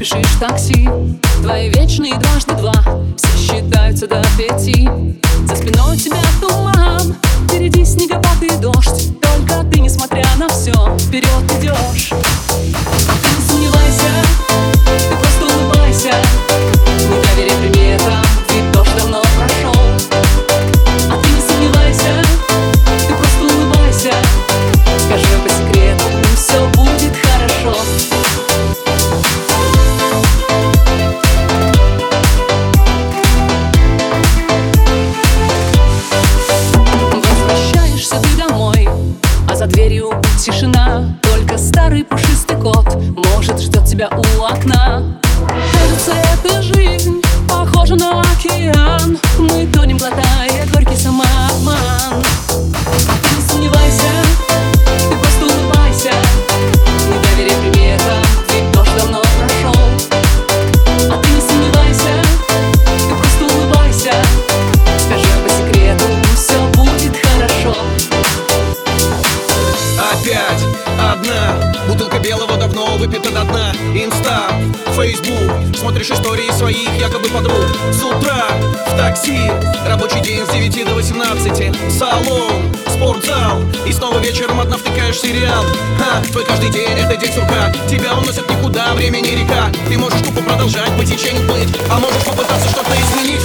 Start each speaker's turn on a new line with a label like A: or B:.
A: спешишь такси. Твои вечные дважды два Все считаются до пяти старый пушистый кот, может, ждет тебя у окна
B: выпита до дна Инста, Фейсбук Смотришь истории своих якобы подруг. С утра в такси. Рабочий день с 9 до 18 Салон, спортзал. И снова вечером одна втыкаешь сериал. Ха, твой каждый день это день сурка. Тебя уносят никуда, время не река. Ты можешь тупо продолжать по течению плыть А можешь попытаться что-то изменить